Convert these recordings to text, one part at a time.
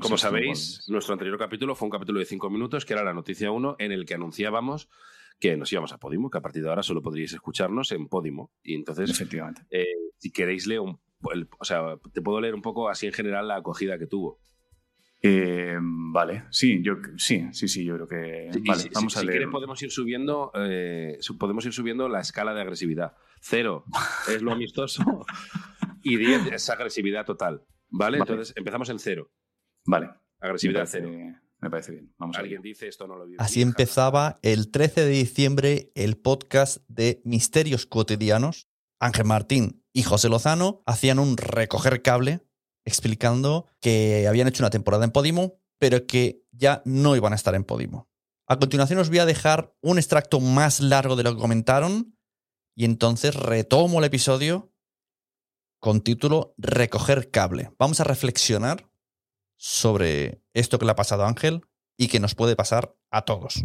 Como sabéis, nuestro anterior capítulo fue un capítulo de cinco minutos, que era la noticia 1, en el que anunciábamos que nos íbamos a Podimo, que a partir de ahora solo podríais escucharnos en Podimo. Y entonces, Efectivamente. eh, si queréis leer un, el- o sea, te puedo leer un poco así en general la acogida que tuvo. Eh, vale, sí, yo sí, sí, sí, yo creo que. Vale, si, vamos si- a si leer. quieres podemos ir subiendo, eh, podemos ir subiendo la escala de agresividad. Cero es lo amistoso y 10 es agresividad total. ¿Vale? Vale. Entonces empezamos en cero. Vale. Agresividad me parece, cero. Me parece bien. Vamos a Alguien ver. dice esto no lo vi. Así empezaba el 13 de diciembre el podcast de Misterios Cotidianos. Ángel Martín y José Lozano hacían un recoger cable explicando que habían hecho una temporada en Podimo, pero que ya no iban a estar en Podimo. A continuación os voy a dejar un extracto más largo de lo que comentaron y entonces retomo el episodio con título Recoger cable. Vamos a reflexionar sobre esto que le ha pasado a Ángel y que nos puede pasar a todos.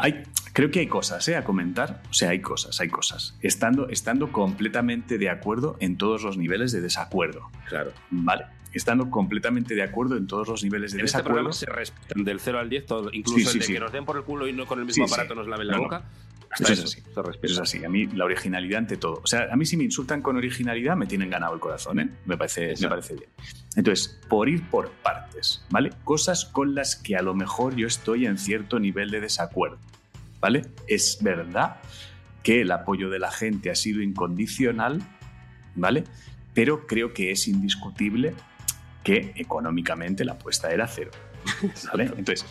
Hay, creo que hay cosas ¿eh? a comentar. O sea, hay cosas, hay cosas. Estando, estando completamente de acuerdo en todos los niveles de desacuerdo. Claro. Vale. Estando completamente de acuerdo en todos los niveles de En este desacuerdo. programa se respetan del 0 al 10 todo, incluso Sí, sí, el de sí. que nos den por el culo y no con el mismo Sí, sí. aparato nos laven la No, no. Hasta Eso es eso, así. se respeta. Eso es así. A mí la originalidad ante todo. O sea, a mí si me insultan con originalidad me tienen ganado el corazón, ¿eh? Me parece, me parece bien. Entonces, por ir por partes, ¿vale? Cosas con las que a lo mejor yo estoy en cierto nivel de desacuerdo, ¿vale? Es verdad que el apoyo de la gente ha sido incondicional, ¿vale? Pero creo que es indiscutible que económicamente la apuesta era cero, ¿vale? Entonces,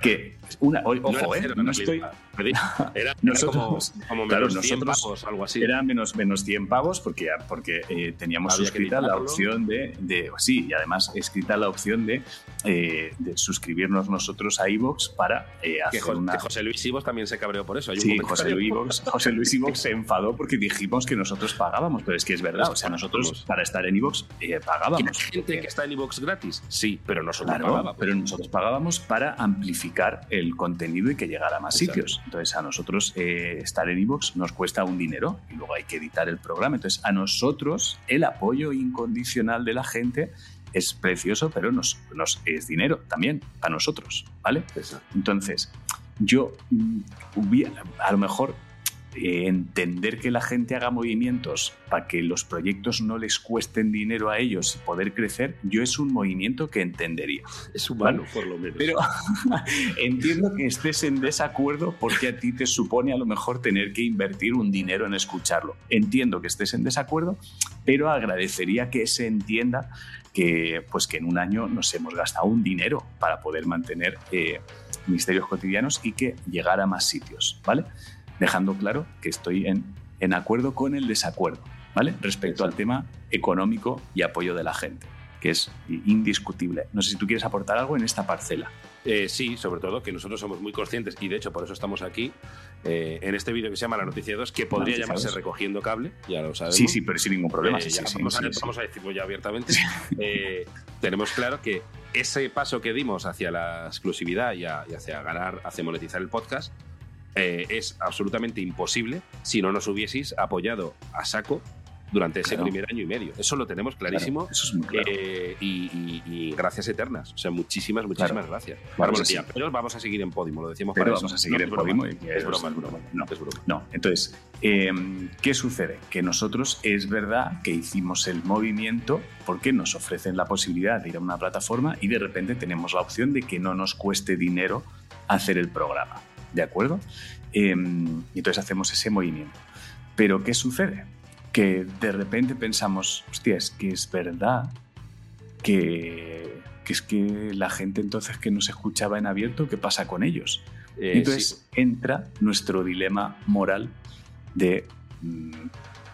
que una, o- No ojo, era ¿eh? No estoy. Era, era Nosotros- como, como claro, menos 100 nosotros pavos, algo así. Era menos, menos 100 pavos porque, porque eh, teníamos Había que suscrita la opción de, de- Sí, y además escrita la opción de, eh, de suscribirnos nosotros a iVoox para eh, que, hacer Jo- una. que José Luis Ibos también se cabreó por eso. Hay un Sí. José Luis, Ivox, José Luis Ivox se enfadó porque dijimos que nosotros pagábamos, pero es que es verdad, o sea, nosotros para estar en iVoox eh, ¿Hay pagábamos. gente que está en iVoox gratis? Sí, pero nosotros Claro, pagábamos. pero nosotros pagábamos para amplificar el contenido y que llegara a más Exacto. sitios. Entonces, a nosotros eh, estar en iVoox nos cuesta un dinero y luego hay que editar el programa. Entonces, a nosotros el apoyo incondicional de la gente es precioso, pero nos, nos es dinero también a nosotros, ¿vale? Entonces, yo mm, a lo mejor eh, entender que la gente haga movimientos para que los proyectos no les cuesten dinero a ellos y poder crecer, yo es un movimiento que entendería. Es humano, por lo menos. Pero entiendo que estés en desacuerdo porque a ti te supone a lo mejor tener que invertir un dinero en escucharlo. Entiendo que estés en desacuerdo, pero agradecería que se entienda que, pues que en un año nos hemos gastado un dinero para poder mantener eh, misterios cotidianos y que llegar a más sitios, ¿vale? Dejando claro que estoy en, en acuerdo con el desacuerdo, ¿vale? Respecto al tema económico y apoyo de la gente, que es indiscutible. No sé si tú quieres aportar algo en esta parcela. Eh, sí, sobre todo que nosotros somos muy conscientes y de hecho por eso estamos aquí eh, en este vídeo que se llama La Noticia 2, que podría llamarse 2. Recogiendo Cable, ya lo sabemos. Sí, sí, pero sin ningún problema. Eh, sí, ya sí, vamos, a, vamos a decirlo ya abiertamente. Tenemos claro que ese paso que dimos hacia la exclusividad y, a- y hacia ganar, hacia monetizar el podcast, eh, es absolutamente imposible si no nos hubieseis apoyado a saco durante ese Claro. primer año y medio. Eso lo tenemos clarísimo. Claro, eso es muy claro. eh, y, y- y gracias eternas. O sea, muchísimas, muchísimas gracias. Claro Bueno, sí. pero vamos a seguir en Podimo, lo decíamos Pero para vamos eso. a seguir No, en. Podimo Es es broma, es broma. No. Es broma. No, entonces, eh, ¿qué sucede? Que nosotros es verdad que hicimos el movimiento porque nos ofrecen la posibilidad de ir a una plataforma y de repente tenemos la opción de que no nos cueste dinero hacer el programa. ¿De acuerdo? Eh, y entonces hacemos ese movimiento. Pero ¿qué sucede? Que de repente pensamos, hostia, es que es verdad que, que es que la gente entonces que nos escuchaba en abierto, ¿qué pasa con ellos? Eh, Entonces entra nuestro dilema moral de mm,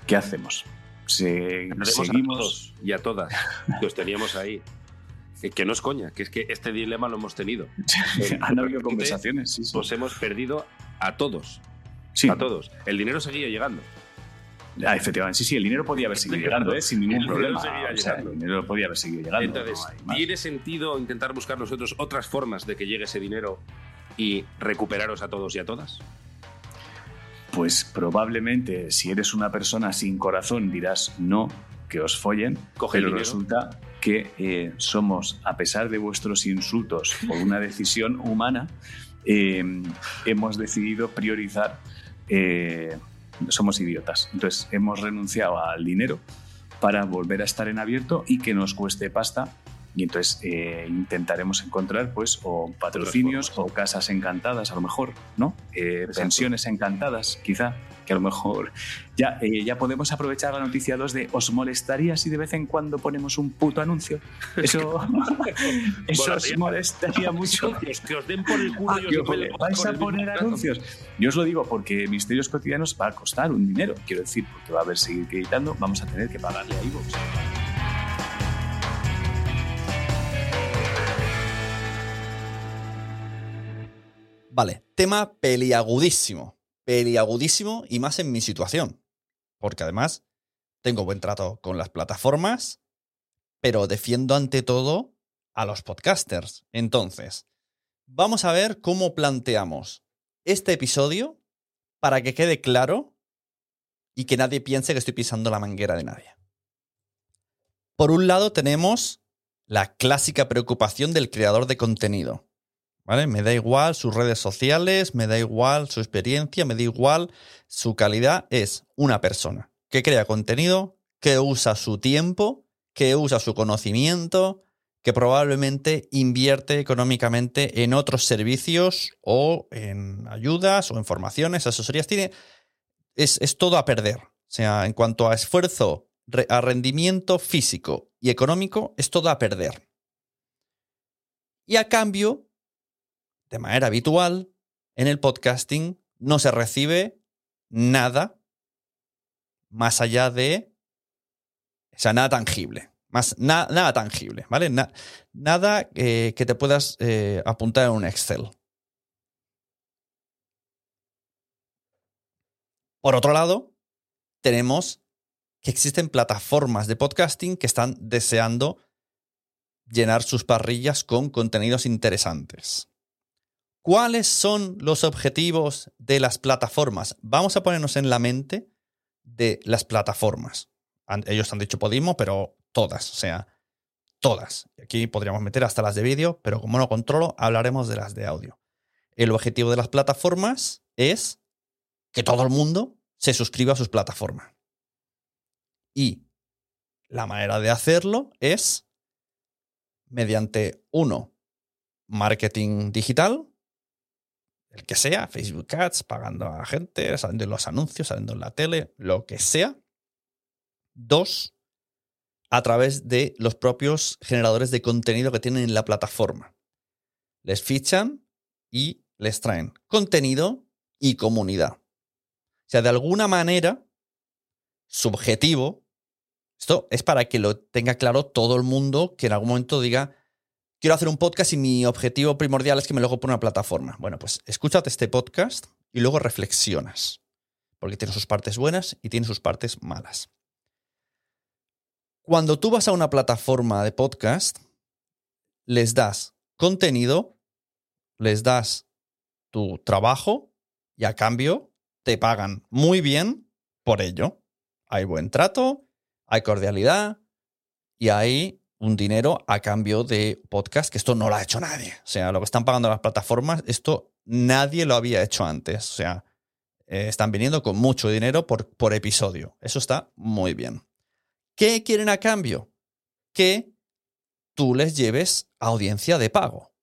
¿qué hacemos? Se- Agradecemos a seguimos. todos y a todas que os teníamos ahí. Que, que no es coña, que es que este dilema lo hemos tenido. Han habido conversaciones, sí, sí. Os hemos perdido a todos. Sí. A todos. El dinero seguía llegando. Ah, efectivamente, sí, sí, el dinero podía haber seguido llegando, ¿eh? sin El ningún problema. O sea, el dinero podía haber seguido llegando. Entonces, no. ¿tiene sentido intentar buscar nosotros otras formas de que llegue ese dinero y recuperaros a todos y a todas? Pues probablemente si eres una persona sin corazón dirás no, que os follen, Coge pero resulta que eh, somos, a pesar de vuestros insultos por una decisión humana, eh, hemos decidido priorizar, eh, somos idiotas, entonces hemos renunciado al dinero para volver a estar en abierto y que nos cueste pasta. Y entonces eh, intentaremos encontrar pues o patrocinios o casas encantadas a lo mejor, ¿no? Eh, pensiones encantadas, quizá, que a lo mejor ya, eh, ya podemos aprovechar la noticia 2 de ¿os molestaría si de vez en cuando ponemos un puto anuncio? Eso, eso os molestaría mucho. Socios, que os den por el culo Ah, y os el- vais a poner anuncios. Yo os lo digo porque Misterios Cotidianos va a costar un dinero. Quiero decir, porque va a haber seguir editando, vamos a tener que pagarle a iVoox. Vale, tema peliagudísimo. Peliagudísimo y más en mi situación. Porque además tengo buen trato con las plataformas, pero defiendo ante todo a los podcasters. Entonces, vamos a ver cómo planteamos este episodio para que quede claro y que nadie piense que estoy pisando la manguera de nadie. Por un lado tenemos la clásica preocupación del creador de contenido. ¿Vale? Me da igual sus redes sociales, me da igual su experiencia, me da igual su calidad. Es una persona que crea contenido, que usa su tiempo, que usa su conocimiento, que probablemente invierte económicamente en otros servicios o en ayudas o en formaciones, asesorías. Tiene, es, es todo a perder. O sea, en cuanto a esfuerzo, a rendimiento físico y económico, es todo a perder. Y a cambio, de manera habitual, en el podcasting no se recibe nada más allá de. O sea, nada tangible. Más, na- nada tangible, ¿vale? Na- nada eh, que te puedas eh, apuntar en un Excel. Por otro lado, tenemos que existen plataformas de podcasting que están deseando llenar sus parrillas con contenidos interesantes. ¿Cuáles son los objetivos de las plataformas? Vamos a ponernos en la mente de las plataformas. Ellos han dicho Podimo, pero todas, o sea, todas. Aquí podríamos meter hasta las de vídeo, pero como no controlo, hablaremos de las de audio. El objetivo de las plataformas es que todo el mundo se suscriba a sus plataformas. Y la manera de hacerlo es mediante, uno, marketing digital, el que sea, Facebook Ads, pagando a gente, saliendo en los anuncios, saliendo en la tele, lo que sea. Dos, a través de los propios generadores de contenido que tienen en la plataforma. Les fichan y les traen contenido y comunidad. O sea, de alguna manera, su objetivo, esto es para que lo tenga claro todo el mundo que en algún momento diga quiero hacer un podcast y mi objetivo primordial es que me lo hago por una plataforma. Bueno, pues escúchate este podcast y luego reflexionas, porque tiene sus partes buenas y tiene sus partes malas. Cuando tú vas a una plataforma de podcast, les das contenido, les das tu trabajo y a cambio te pagan muy bien por ello. Hay buen trato, hay cordialidad y hay un dinero a cambio de podcast, que esto no lo ha hecho nadie. O sea, lo que están pagando las plataformas, esto nadie lo había hecho antes. O sea, eh, están viniendo con mucho dinero por, por episodio. Eso está muy bien. ¿Qué quieren a cambio? Que tú les lleves audiencia de pago.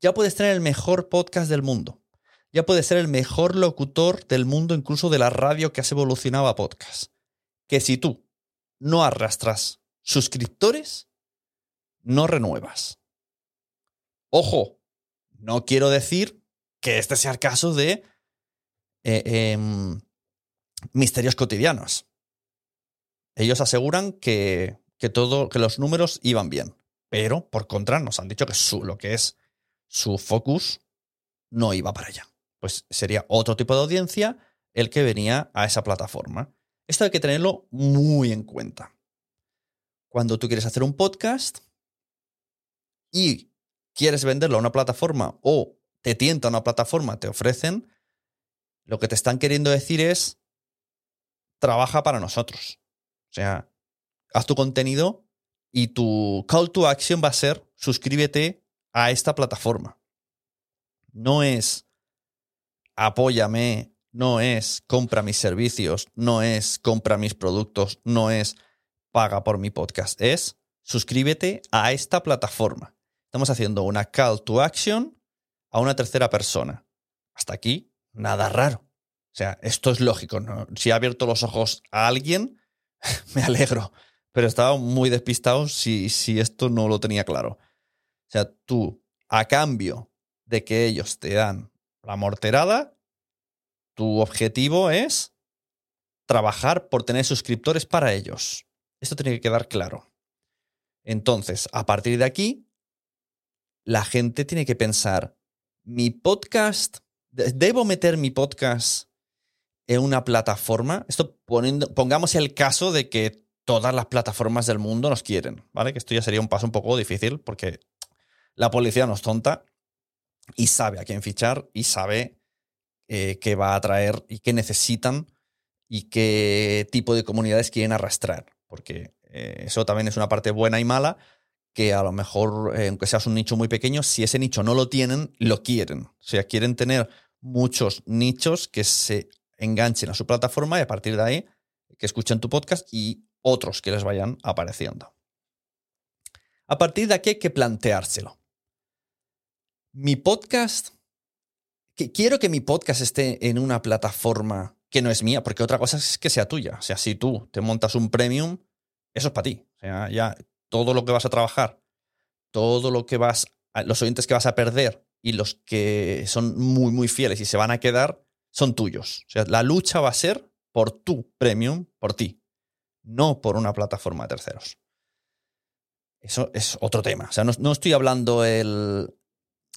Ya puedes tener el mejor podcast del mundo. Ya puedes ser el mejor locutor del mundo, incluso de la radio que has evolucionado a podcast. Que si tú no arrastras suscriptores, no renuevas. Ojo, no quiero decir que este sea el caso de eh, em, misterios cotidianos. Ellos aseguran que, que, todo, que los números iban bien, pero por contra nos han dicho que su, lo que es su focus no iba para allá. Pues sería otro tipo de audiencia el que venía a esa plataforma. Esto hay que tenerlo muy en cuenta. Cuando tú quieres hacer un podcast, y quieres venderlo a una plataforma o te tienta una plataforma, te ofrecen, lo que te están queriendo decir es, trabaja para nosotros. O sea, haz tu contenido y tu call to action va a ser, suscríbete a esta plataforma. No es, apóyame, no es, compra mis servicios, no es, compra mis productos, no es, paga por mi podcast, es, suscríbete a esta plataforma. Estamos haciendo una call to action a una tercera persona. Hasta aquí, nada raro. O sea, esto es lógico. Si ha abierto los ojos a alguien, me alegro. Pero estaba muy despistado si, si esto no lo tenía claro. O sea, tú, a cambio de que ellos te dan la morterada, tu objetivo es trabajar por tener suscriptores para ellos. Esto tiene que quedar claro. Entonces, a partir de aquí, la gente tiene que pensar, mi podcast, ¿debo meter mi podcast en una plataforma? Esto poniendo, pongamos el caso de que todas las plataformas del mundo nos quieren, ¿vale? Que esto ya sería un paso un poco difícil porque la policía nos tonta y sabe a quién fichar y sabe eh, qué va a atraer y qué necesitan y qué tipo de comunidades quieren arrastrar. Porque eh, eso también es una parte buena y mala, que a lo mejor, eh, aunque seas un nicho muy pequeño, si ese nicho no lo tienen, lo quieren. O sea, quieren tener muchos nichos que se enganchen a su plataforma y a partir de ahí que escuchen tu podcast y otros que les vayan apareciendo. A partir de aquí hay que planteárselo. Mi podcast, que quiero que mi podcast esté en una plataforma que no es mía, porque otra cosa es que sea tuya. O sea, si tú te montas un premium, eso es para ti. O sea, ya todo lo que vas a trabajar, todo lo que vas, los oyentes que vas a perder y los que son muy, muy fieles y se van a quedar, son tuyos. O sea, la lucha va a ser por tu premium, por ti, no por una plataforma de terceros. Eso es otro tema. O sea, no, estoy hablando el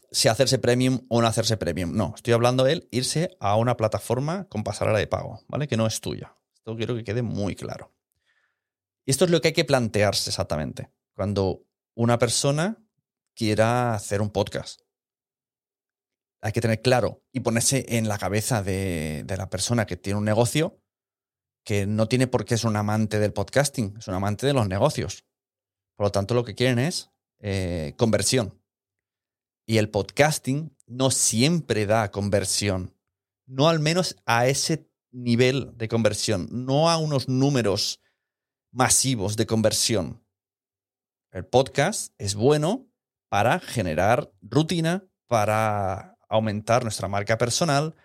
si hacerse premium o no hacerse premium. No, estoy hablando el irse a una plataforma con pasarela de pago, ¿vale? Que no es tuya. Esto quiero que quede muy claro. Y esto es lo que hay que plantearse exactamente. Cuando una persona quiera hacer un podcast, hay que tener claro y ponerse en la cabeza de, la persona que tiene un negocio que no tiene por qué ser un amante del podcasting, es un amante de los negocios. Por lo tanto, lo que quieren es eh, conversión. Y el podcasting no siempre da conversión. No al menos a ese nivel de conversión, no a unos números masivos de conversión. El podcast es bueno para generar rutina, para aumentar nuestra marca personal,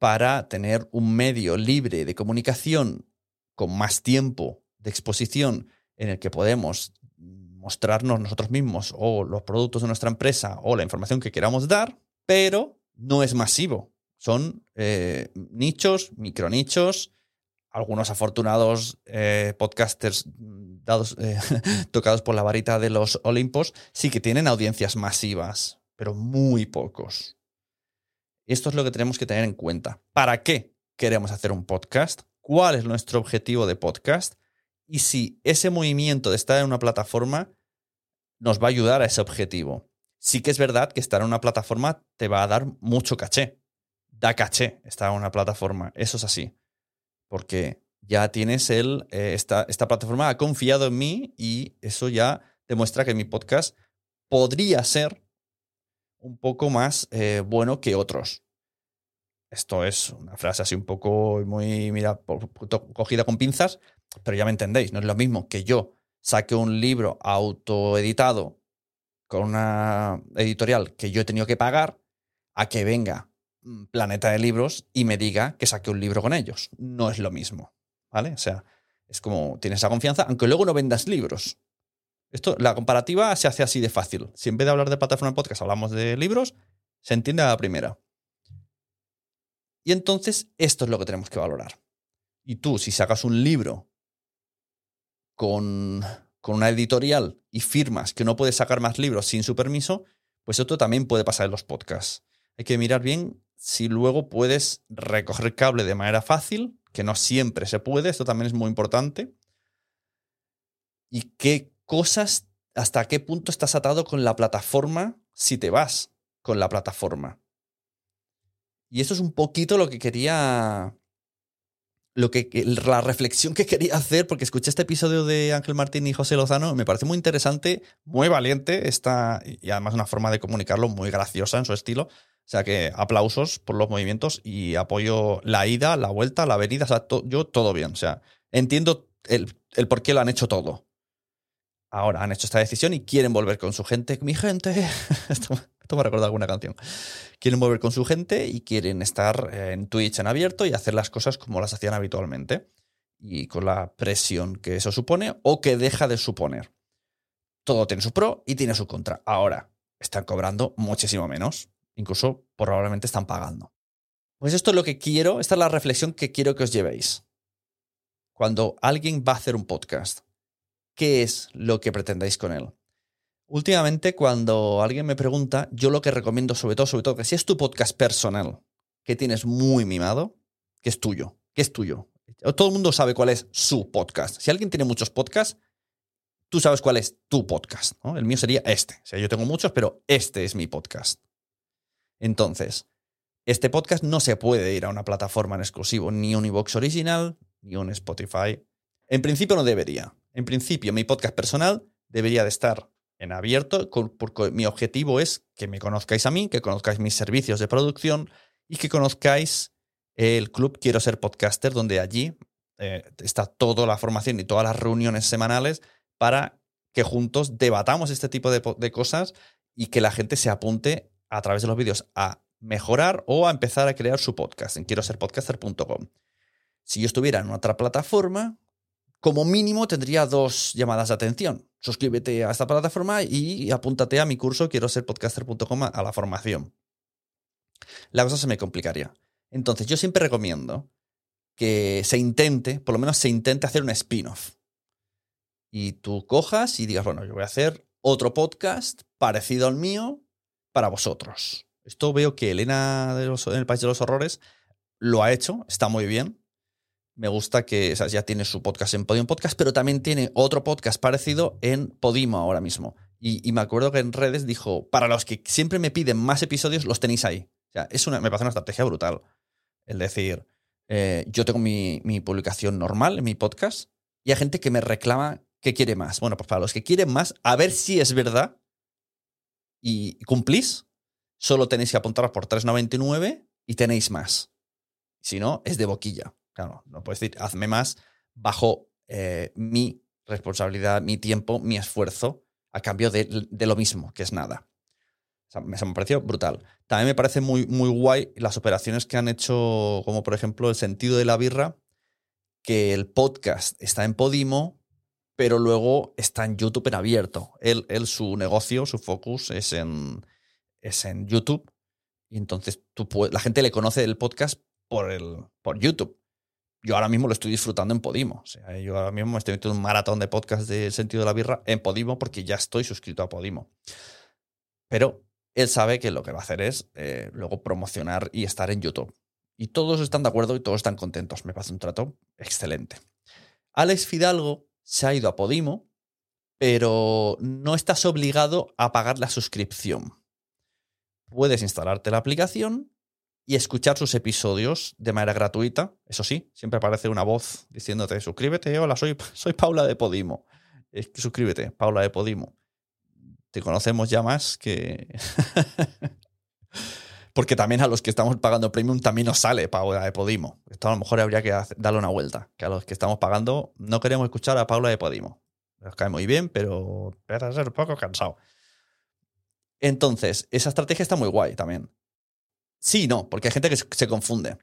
para tener un medio libre de comunicación con más tiempo de exposición en el que podemos mostrarnos nosotros mismos o los productos de nuestra empresa o la información que queramos dar, pero no es masivo. Son eh, nichos, micronichos, algunos afortunados eh, podcasters dados, eh, tocados por la varita de los Olimpos sí que tienen audiencias masivas, pero muy pocos. Esto es lo que tenemos que tener en cuenta. ¿Para qué queremos hacer un podcast? ¿Cuál es nuestro objetivo de podcast? Y si ese movimiento de estar en una plataforma nos va a ayudar a ese objetivo. Sí que es verdad que estar en una plataforma te va a dar mucho caché. Da caché estar en una plataforma. Eso es así. Porque ya tienes el. Eh, esta, esta plataforma ha confiado en mí y eso ya demuestra que mi podcast podría ser un poco más eh, bueno que otros. Esto es una frase así un poco muy, mira, cogida con pinzas, pero ya me entendéis, no es lo mismo que yo saque un libro autoeditado con una editorial que yo he tenido que pagar a que venga Planeta de Libros y me diga que saque un libro con ellos. No es lo mismo, ¿vale? O sea, es como tienes esa confianza, aunque luego no vendas libros. Esto, la comparativa se hace así de fácil. Si en vez de hablar de plataforma de podcast hablamos de libros, se entiende a la primera. Y entonces esto es lo que tenemos que valorar. Y tú, si sacas un libro con, con una editorial y firmas que no puedes sacar más libros sin su permiso, pues esto también puede pasar en los podcasts. Hay que mirar bien si luego puedes recoger cable de manera fácil, que no siempre se puede, esto también es muy importante. Y qué cosas, hasta qué punto estás atado con la plataforma si te vas con la plataforma. Y eso es un poquito lo que quería. Lo que, la reflexión que quería hacer, porque escuché este episodio de Ángel Martín y José Lozano, me parece muy interesante, muy valiente, está, y además una forma de comunicarlo muy graciosa en su estilo. O sea que aplausos por los movimientos y apoyo la ida, la vuelta, la venida, o sea, yo todo bien. O sea, entiendo el, por qué lo han hecho todo. Ahora han hecho esta decisión y quieren volver con su gente. Mi gente. Esto me recuerda alguna canción. Quieren volver con su gente y quieren estar eh, en Twitch en abierto y hacer las cosas como las hacían habitualmente. Y con la presión que eso supone o que deja de suponer. Todo tiene su pro y tiene su contra. Ahora, están cobrando muchísimo menos. Incluso probablemente están pagando. Pues esto es lo que quiero, esta es la reflexión que quiero que os llevéis. Cuando alguien va a hacer un podcast, ¿qué es lo que pretendáis con él? Últimamente, cuando alguien me pregunta, yo lo que recomiendo, sobre todo, sobre todo, que si es tu podcast personal, que tienes muy mimado, que es tuyo, que es tuyo. Todo el mundo sabe cuál es su podcast. Si alguien tiene muchos podcasts, tú sabes cuál es tu podcast. El mío sería este. O sea, yo tengo muchos, pero este es mi podcast. Entonces, este podcast no se puede ir a una plataforma en exclusivo, ni un iVoox original, ni un Spotify. En principio no debería. En principio, mi podcast personal debería de estar en abierto, porque mi objetivo es que me conozcáis a mí, que conozcáis mis servicios de producción y que conozcáis el club Quiero ser podcaster, donde allí eh, está toda la formación y todas las reuniones semanales para que juntos debatamos este tipo de, de cosas y que la gente se apunte a través de los vídeos a mejorar o a empezar a crear su podcast en quiero ser podcaster.com. Si yo estuviera en otra plataforma, como mínimo tendría dos llamadas de atención. Suscríbete a esta plataforma y apúntate a mi curso quiero ser podcaster.com a la formación. La cosa se me complicaría. Entonces, yo siempre recomiendo que se intente, por lo menos se intente hacer un spin-off. Y tú cojas y digas, bueno, yo voy a hacer otro podcast parecido al mío para vosotros. Esto veo que Elena de en el País de los Horrores lo ha hecho, está muy bien me gusta que ya tiene su podcast en Podium Podcast, pero también tiene otro podcast parecido en Podimo ahora mismo. Y, me acuerdo que en redes dijo, para los que siempre me piden más episodios, los tenéis ahí. O sea, es una, me parece una estrategia brutal. El decir, eh, yo tengo mi, mi, publicación normal mi podcast y hay gente que me reclama que quiere más. Bueno, pues para los que quieren más, a ver si es verdad y cumplís, solo tenéis que apuntaros por 3,99 y tenéis más. Si no, es de boquilla. Claro, no puedes decir, hazme más bajo eh, mi responsabilidad, mi tiempo, mi esfuerzo, a cambio de, lo mismo, que es nada. Me pareció brutal. También me parece muy, muy guay las operaciones que han hecho, como por ejemplo el sentido de la birra, que el podcast está en Podimo, pero luego está en YouTube en abierto. Él, él su negocio, su focus es en, es en YouTube. Y entonces tú la gente le conoce el podcast por, el, por YouTube yo ahora mismo lo estoy disfrutando en Podimo. O sea, yo ahora mismo me estoy metiendo un maratón de podcast de sentido de la birra en Podimo porque ya estoy suscrito a Podimo. Pero él sabe que lo que va a hacer es eh, luego promocionar y estar en YouTube. Y todos están de acuerdo y todos están contentos. Me parece un trato excelente. Alex Fidalgo se ha ido a Podimo, pero no estás obligado a pagar la suscripción. Puedes instalarte la aplicación y escuchar sus episodios de manera gratuita. Eso sí, siempre aparece una voz diciéndote, suscríbete, hola, soy, soy Paula de Podimo. suscríbete, Paula de Podimo. Te conocemos ya más que... Porque también a los que estamos pagando premium también nos sale Paula de Podimo. Esto a lo mejor habría que darle una vuelta. Que a los que estamos pagando no queremos escuchar a Paula de Podimo. Nos cae muy bien, pero a ser un poco cansado. Entonces, esa estrategia está muy guay también. Sí, no, porque hay gente que se confunde.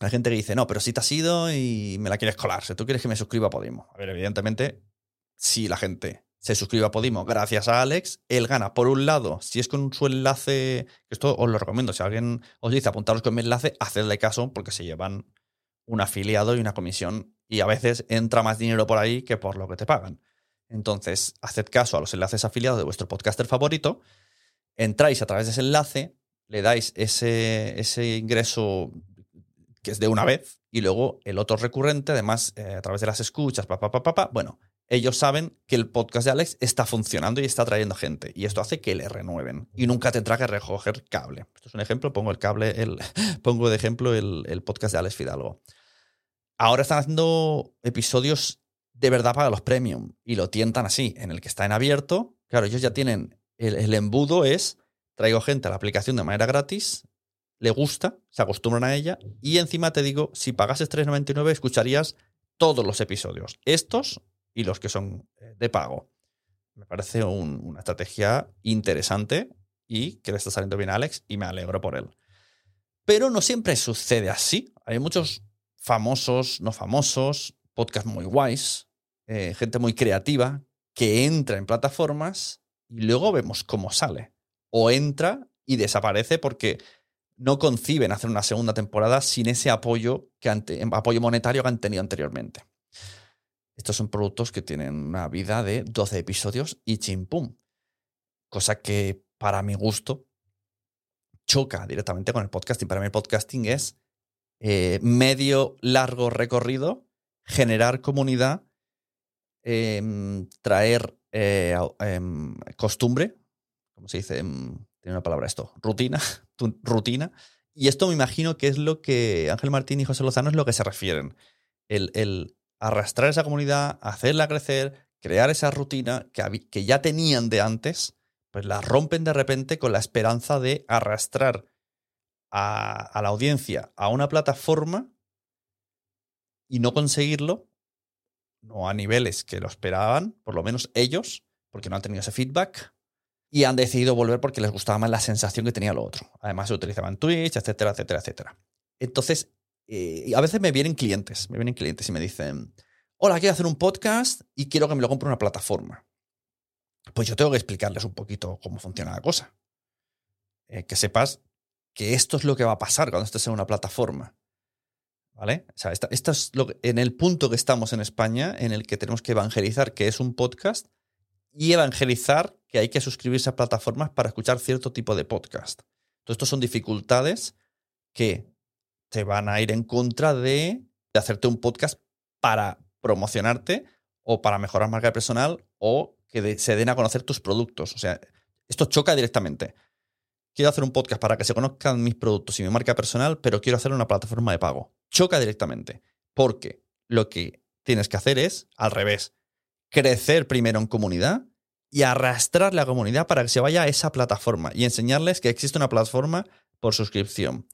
Hay gente que dice, no, pero si te has ido y me la quieres colar, si tú quieres que me suscriba a Podimo. A ver, evidentemente, si la gente se suscribe a Podimo gracias a Alex, él gana, por un lado, si es con su enlace, esto os lo recomiendo, si alguien os dice apuntaros con mi enlace, hacedle caso porque se llevan un afiliado y una comisión y a veces entra más dinero por ahí que por lo que te pagan. Entonces, haced caso a los enlaces afiliados de vuestro podcaster favorito, entráis a través de ese enlace, le dais ese, ese ingreso que es de una vez y luego el otro recurrente, además eh, a través de las escuchas, papá, papá, papá, bueno, ellos saben que el podcast de Alex está funcionando y está trayendo gente. Y esto hace que le renueven. Y nunca tendrá que recoger cable. Esto es un ejemplo, pongo el cable, el, pongo de ejemplo el, el, podcast de Alex Fidalgo. Ahora están haciendo episodios de verdad para los premium. Y lo tientan así, en el que está en abierto. Claro, ellos ya tienen. El, el embudo es traigo gente a la aplicación de manera gratis, le gusta, se acostumbran a ella y encima te digo, si pagases 3,99 escucharías todos los episodios, estos y los que son eh, de pago. Me parece una estrategia interesante y que le está saliendo bien a Alex y me alegro por él. Pero no siempre sucede así. Hay muchos famosos, no famosos, podcasts muy guays, eh, gente muy creativa que entra en plataformas y luego vemos cómo sale o entra y desaparece porque no conciben hacer una segunda temporada sin ese apoyo, que apoyo monetario que han tenido anteriormente. Estos son productos que tienen una vida de 12 episodios y chimpum. Cosa que para mi gusto choca directamente con el podcasting. Para mí el podcasting es eh, medio largo recorrido, generar comunidad, em, traer eh, em, costumbre, ¿cómo se dice? Mm, tiene una palabra esto, rutina, rutina. Y esto me imagino que es lo que Ángel Martín y José Lozano es lo que se refieren. El, arrastrar esa comunidad, hacerla crecer, crear esa rutina que, ya tenían de antes, pues la rompen de repente con la esperanza de arrastrar a, a la audiencia a una plataforma y no conseguirlo, no a niveles que lo esperaban, por lo menos ellos, porque no han tenido ese feedback, y han decidido volver porque les gustaba más la sensación que tenía lo otro. Además, se utilizaban Twitch, etcétera, etcétera, etcétera. Entonces, eh, a veces me vienen clientes, me vienen clientes y me dicen, hola, quiero hacer un podcast y quiero que me lo compre una plataforma. Pues yo tengo que explicarles un poquito cómo funciona la cosa. Eh, que sepas que esto es lo que va a pasar cuando estés en una plataforma. ¿Vale? O sea, esto es lo en el punto que estamos en España, en el que tenemos que evangelizar que es un podcast y evangelizar que hay que suscribirse a plataformas para escuchar cierto tipo de podcast. Todo esto son dificultades que te van a ir en contra de, hacerte un podcast para promocionarte o para mejorar marca personal o que se den a conocer tus productos. O sea, esto choca directamente. Quiero hacer un podcast para que se conozcan mis productos y mi marca personal, pero quiero hacer una plataforma de pago. Choca directamente. Porque lo que tienes que hacer es al revés crecer primero en comunidad y arrastrar la comunidad para que se vaya a esa plataforma y enseñarles que existe una plataforma por suscripción.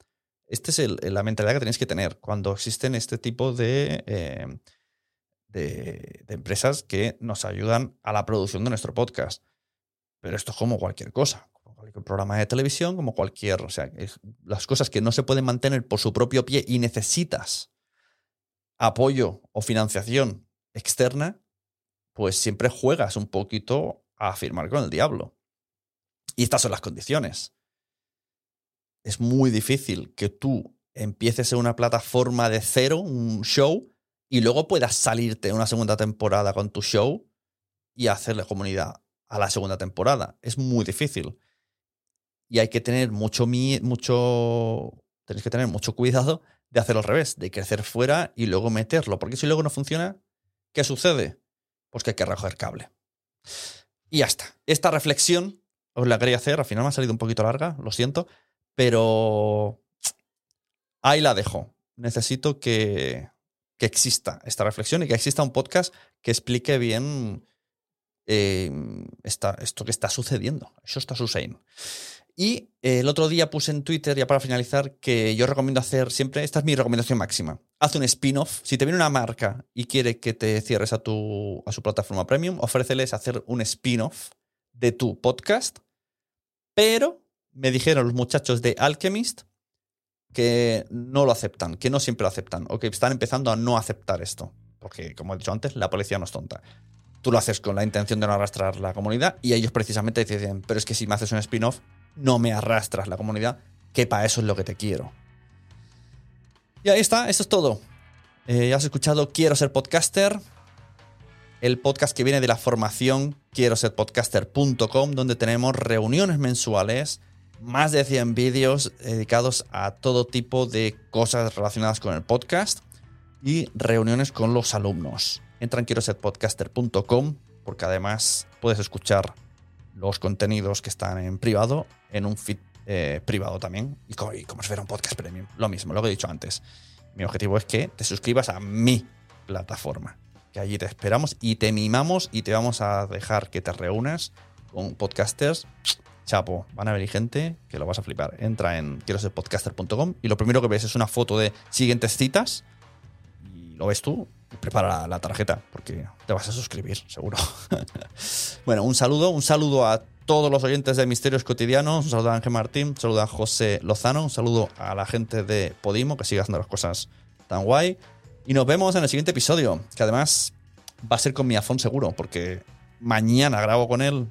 Esta es la mentalidad que tenéis que tener cuando existen este tipo de, eh, de, empresas que nos ayudan a la producción de nuestro podcast. Pero esto es como cualquier cosa, como cualquier programa de televisión, como cualquier, o sea, las cosas que no se pueden mantener por su propio pie y necesitas apoyo o financiación externa, pues siempre juegas un poquito a firmar con el diablo. Y estas son las condiciones. Es muy difícil que tú empieces en una plataforma de cero, un show, y luego puedas salirte una segunda temporada con tu show y hacerle comunidad a la segunda temporada. Es muy difícil. Y hay que tener mucho, mucho, tenéis que tener mucho cuidado de hacerlo al revés, de crecer fuera y luego meterlo. Porque si luego no funciona, ¿qué sucede? Pues que hay que recoger cable. Y ya está. Esta reflexión os la quería hacer. Al final me ha salido un poquito larga, lo siento. Pero ahí la dejo. Necesito que, que exista esta reflexión y que exista un podcast que explique bien eh, esto que está sucediendo. Eso está sucediendo. Y el otro día puse en Twitter, ya para finalizar, que yo recomiendo hacer siempre, esta es mi recomendación máxima, haz un spin-off. Si te viene una marca y quiere que te cierres a, tu, a su plataforma premium, ofréceles hacer un spin-off de tu podcast. Pero me dijeron los muchachos de Alchemist que no lo aceptan, que no siempre lo aceptan, o que están empezando a no aceptar esto. Porque, como he dicho antes, la policía no es tonta. Tú lo haces con la intención de no arrastrar la comunidad y ellos precisamente dicen, pero es que si me haces un spin-off, no me arrastras la comunidad, que para eso es lo que te quiero. Y ahí está, eso es todo. Eh, ya has escuchado Quiero ser podcaster, el podcast que viene de la formación quiero ser podcaster.com, donde tenemos reuniones mensuales, más de 100 vídeos dedicados a todo tipo de cosas relacionadas con el podcast y reuniones con los alumnos. Entra en quiero ser porque además puedes escuchar los contenidos que están en privado en un feed eh, privado también y como, como si fuera un podcast premium. Lo mismo, lo que he dicho antes. Mi objetivo es que te suscribas a mi plataforma, que allí te esperamos y te mimamos y te vamos a dejar que te reúnas con podcasters. Chapo, van a venir gente que lo vas a flipar. Entra en quiero ser podcaster.com y lo primero que ves es una foto de siguientes citas y lo ves tú prepara la tarjeta porque te vas a suscribir, seguro. bueno, un saludo, un saludo a todos los oyentes de Misterios Cotidianos, un saludo a Ángel Martín, un saludo a José Lozano, un saludo a la gente de Podimo que siga haciendo las cosas tan guay. Y nos vemos en el siguiente episodio, que además va a ser con mi afón seguro, porque mañana grabo con él,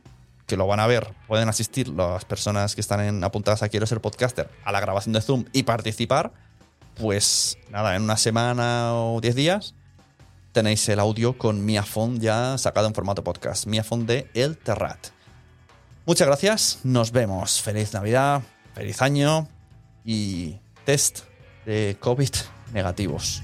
que lo van a ver, pueden asistir las personas que están en, apuntadas a Quiero ser podcaster a la grabación de Zoom y participar. Pues nada, en una semana o diez días tenéis el audio con Miafon ya sacado en formato podcast. Miafon de El Terrat. Muchas gracias, nos vemos. Feliz Navidad, feliz año y test de COVID negativos.